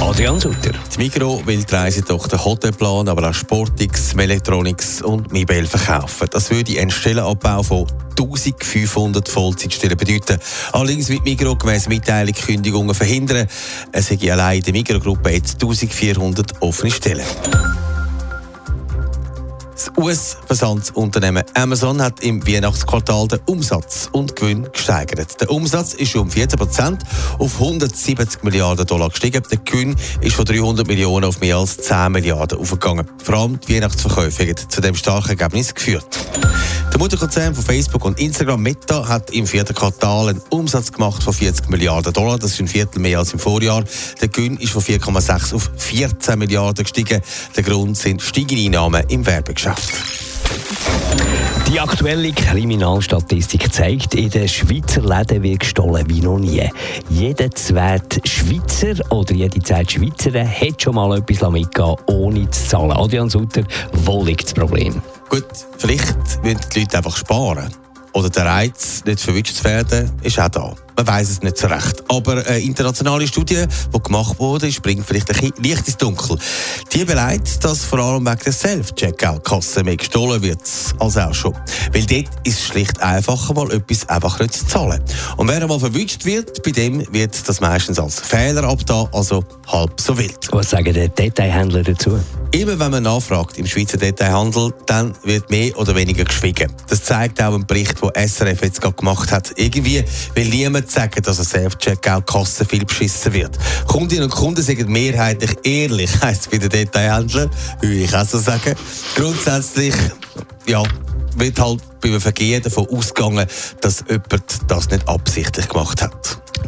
Adrian Sutter. Die Migro will die Reisetochter Hotelplan, aber auch Sportix, Melectronics und Mibel verkaufen. Das würde einen Stellenabbau von 1500 Vollzeitstellen bedeuten. Allerdings wird Migro gemäß Mitteilung Kündigungen verhindern. Es sei allein in der Migro-Gruppe jetzt 1400 offene Stellen. Das US-Versandunternehmen Amazon hat im Weihnachtsquartal den Umsatz und Gewinn gesteigert. Der Umsatz ist um 14 Prozent auf 170 Milliarden Dollar gestiegen. Der Gewinn ist von 300 Millionen auf mehr als 10 Milliarden aufgegangen. Vor allem die Weihnachtsverkäufe haben zu dem starken Ergebnis geführt. Der Mutterkonzern von Facebook und Instagram Meta hat im vierten Quartal einen Umsatz gemacht von 40 Milliarden Dollar. Das ist ein Viertel mehr als im Vorjahr. Der Gewinn ist von 4,6 auf 14 Milliarden gestiegen. Der Grund sind steigende Einnahmen im Werbegeschäft. Die aktuelle Kriminalstatistik zeigt, in den Schweizer Läden wird gestohlen wie noch nie. Jeder zweite Schweizer oder jede zweite Schweizerin hat schon mal etwas mitgegeben, ohne zu zahlen. Adrian Sutter, wo liegt das Problem? Gut, vielleicht wollen die Leute einfach sparen. Oder der Reiz, nicht verwünscht zu werden, ist auch da. Man weiß es nicht so recht. Aber eine internationale Studie, die gemacht wurde, springt vielleicht ein bisschen Licht ins Dunkel. Die beleidigt, dass vor allem wegen der Self-Checkout-Kasse mehr gestohlen wird als auch schon. Weil dort ist es schlicht einfacher, mal etwas einfach nicht zu zahlen. Und wer einmal verwünscht wird, bei dem wird das meistens als Fehler abgetan, also halb so wild. Was sagen die Detailhändler dazu? Immer wenn man nachfragt im Schweizer Detailhandel, dann wird mehr oder weniger geschwiegen. Das zeigt auch ein Bericht, den SRF jetzt gerade gemacht hat. Irgendwie will niemand sagen, dass ein Self-Checkout-Kasse viel beschissen wird. Kundinnen und Kunden sind mehrheitlich ehrlich, heisst es bei den Detailhändlern, würde ich auch so sagen. Grundsätzlich, ja, wird halt beim Vergehen davon ausgegangen, dass jemand das nicht absichtlich gemacht hat.